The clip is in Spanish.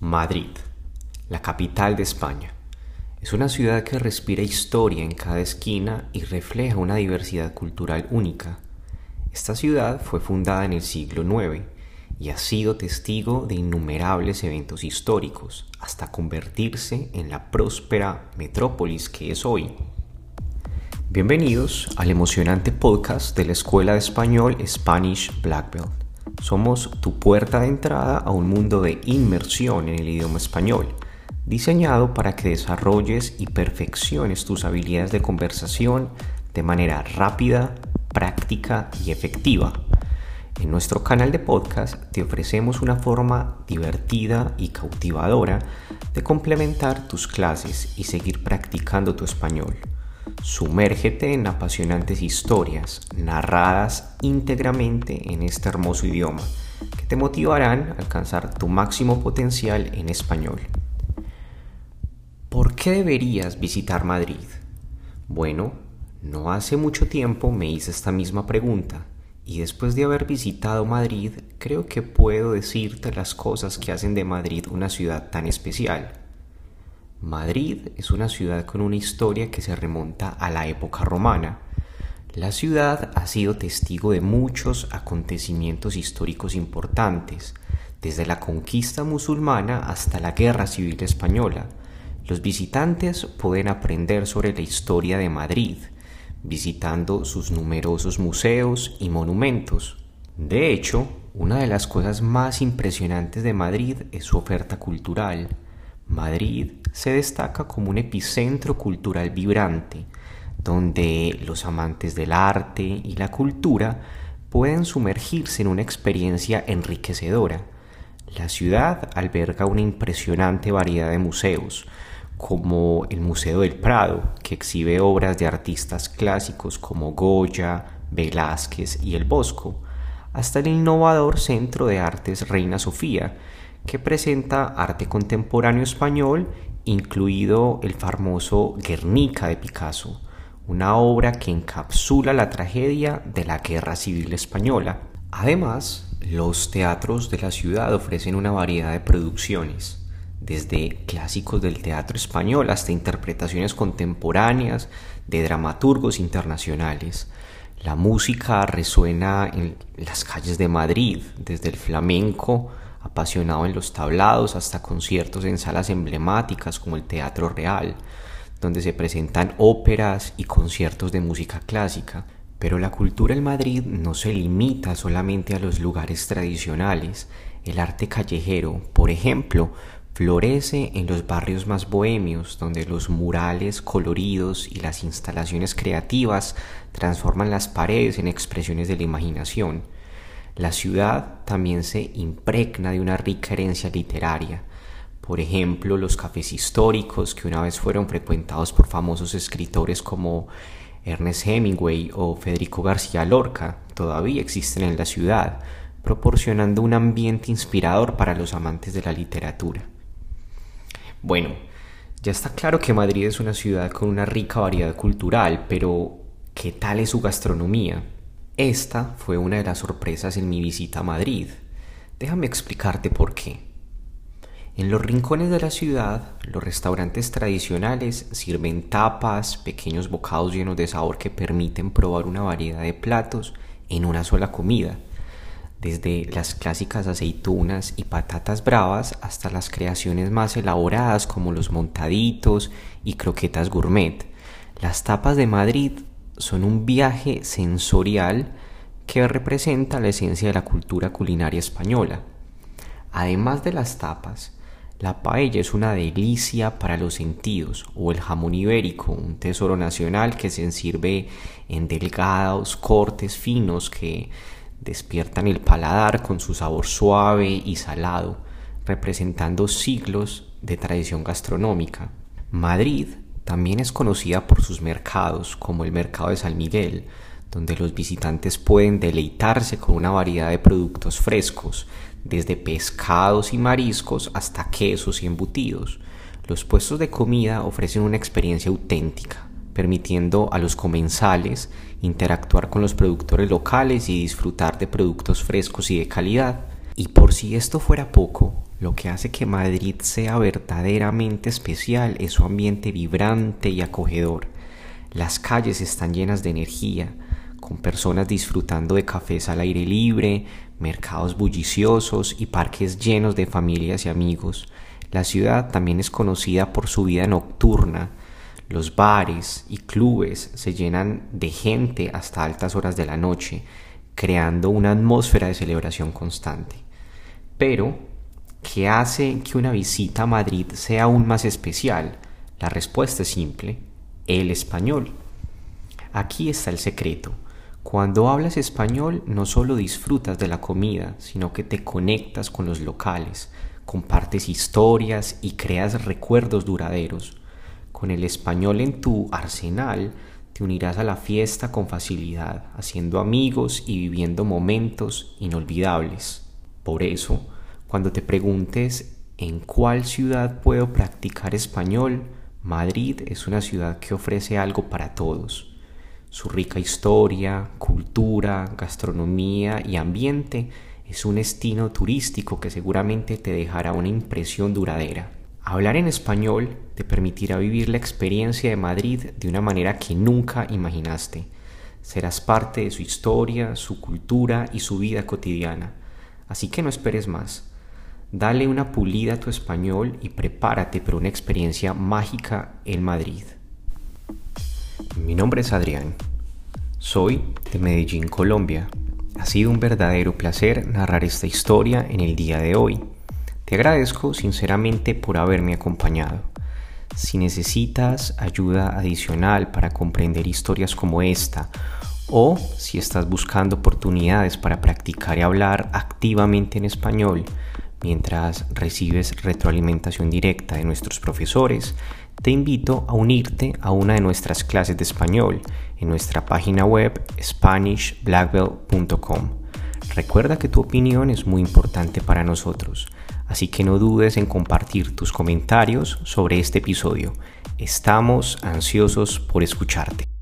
Madrid, la capital de España. Es una ciudad que respira historia en cada esquina y refleja una diversidad cultural única. Esta ciudad fue fundada en el siglo IX y ha sido testigo de innumerables eventos históricos hasta convertirse en la próspera metrópolis que es hoy. Bienvenidos al emocionante podcast de la Escuela de Español Spanish Black Belt. Somos tu puerta de entrada a un mundo de inmersión en el idioma español, diseñado para que desarrolles y perfecciones tus habilidades de conversación de manera rápida, práctica y efectiva. En nuestro canal de podcast te ofrecemos una forma divertida y cautivadora de complementar tus clases y seguir practicando tu español. Sumérgete en apasionantes historias narradas íntegramente en este hermoso idioma que te motivarán a alcanzar tu máximo potencial en español. ¿Por qué deberías visitar Madrid? Bueno, no hace mucho tiempo me hice esta misma pregunta y después de haber visitado Madrid creo que puedo decirte las cosas que hacen de Madrid una ciudad tan especial. Madrid es una ciudad con una historia que se remonta a la época romana. La ciudad ha sido testigo de muchos acontecimientos históricos importantes, desde la conquista musulmana hasta la Guerra Civil Española. Los visitantes pueden aprender sobre la historia de Madrid, visitando sus numerosos museos y monumentos. De hecho, una de las cosas más impresionantes de Madrid es su oferta cultural. Madrid se destaca como un epicentro cultural vibrante, donde los amantes del arte y la cultura pueden sumergirse en una experiencia enriquecedora. La ciudad alberga una impresionante variedad de museos, como el Museo del Prado, que exhibe obras de artistas clásicos como Goya, Velázquez y el Bosco, hasta el innovador Centro de Artes Reina Sofía, que presenta arte contemporáneo español, incluido el famoso Guernica de Picasso, una obra que encapsula la tragedia de la Guerra Civil Española. Además, los teatros de la ciudad ofrecen una variedad de producciones, desde clásicos del teatro español hasta interpretaciones contemporáneas de dramaturgos internacionales. La música resuena en las calles de Madrid, desde el flamenco apasionado en los tablados hasta conciertos en salas emblemáticas como el Teatro Real, donde se presentan óperas y conciertos de música clásica. Pero la cultura en Madrid no se limita solamente a los lugares tradicionales. El arte callejero, por ejemplo, florece en los barrios más bohemios, donde los murales coloridos y las instalaciones creativas transforman las paredes en expresiones de la imaginación. La ciudad también se impregna de una rica herencia literaria. Por ejemplo, los cafés históricos que una vez fueron frecuentados por famosos escritores como Ernest Hemingway o Federico García Lorca todavía existen en la ciudad, proporcionando un ambiente inspirador para los amantes de la literatura. Bueno, ya está claro que Madrid es una ciudad con una rica variedad cultural, pero ¿qué tal es su gastronomía? Esta fue una de las sorpresas en mi visita a Madrid. Déjame explicarte por qué. En los rincones de la ciudad, los restaurantes tradicionales sirven tapas, pequeños bocados llenos de sabor que permiten probar una variedad de platos en una sola comida, desde las clásicas aceitunas y patatas bravas hasta las creaciones más elaboradas como los montaditos y croquetas gourmet. Las tapas de Madrid son un viaje sensorial que representa la esencia de la cultura culinaria española. Además de las tapas, la paella es una delicia para los sentidos, o el jamón ibérico, un tesoro nacional que se sirve en delgados cortes finos que despiertan el paladar con su sabor suave y salado, representando siglos de tradición gastronómica. Madrid también es conocida por sus mercados, como el Mercado de San Miguel, donde los visitantes pueden deleitarse con una variedad de productos frescos, desde pescados y mariscos hasta quesos y embutidos. Los puestos de comida ofrecen una experiencia auténtica, permitiendo a los comensales interactuar con los productores locales y disfrutar de productos frescos y de calidad. Y por si esto fuera poco, Lo que hace que Madrid sea verdaderamente especial es su ambiente vibrante y acogedor. Las calles están llenas de energía, con personas disfrutando de cafés al aire libre, mercados bulliciosos y parques llenos de familias y amigos. La ciudad también es conocida por su vida nocturna. Los bares y clubes se llenan de gente hasta altas horas de la noche, creando una atmósfera de celebración constante. Pero, ¿qué hace que una visita a Madrid sea aún más especial? La respuesta es simple, el español. Aquí está el secreto. Cuando hablas español no solo disfrutas de la comida, sino que te conectas con los locales, compartes historias y creas recuerdos duraderos. Con el español en tu arsenal, te unirás a la fiesta con facilidad, haciendo amigos y viviendo momentos inolvidables. Por eso, cuando te preguntes en cuál ciudad puedo practicar español, Madrid es una ciudad que ofrece algo para todos su rica historia, cultura, gastronomía y ambiente es un destino turístico que seguramente te dejará una impresión duradera. Hablar en español te permitirá vivir la experiencia de Madrid de una manera que nunca imaginaste. Serás parte de su historia, su cultura y su vida cotidiana. Así que no esperes más. Dale una pulida a tu español y prepárate para una experiencia mágica en Madrid. Mi nombre es Adrián. Soy de Medellín, Colombia. Ha sido un verdadero placer narrar esta historia en el día de hoy. Te agradezco sinceramente por haberme acompañado. Si necesitas ayuda adicional para comprender historias como esta, o si estás buscando oportunidades para practicar y hablar activamente en español mientras recibes retroalimentación directa de nuestros profesores, te invito a unirte a una de nuestras clases de español en nuestra página web SpanishBlackBelt.com. Recuerda que tu opinión es muy importante para nosotros, así que no dudes en compartir tus comentarios sobre este episodio. Estamos ansiosos por escucharte.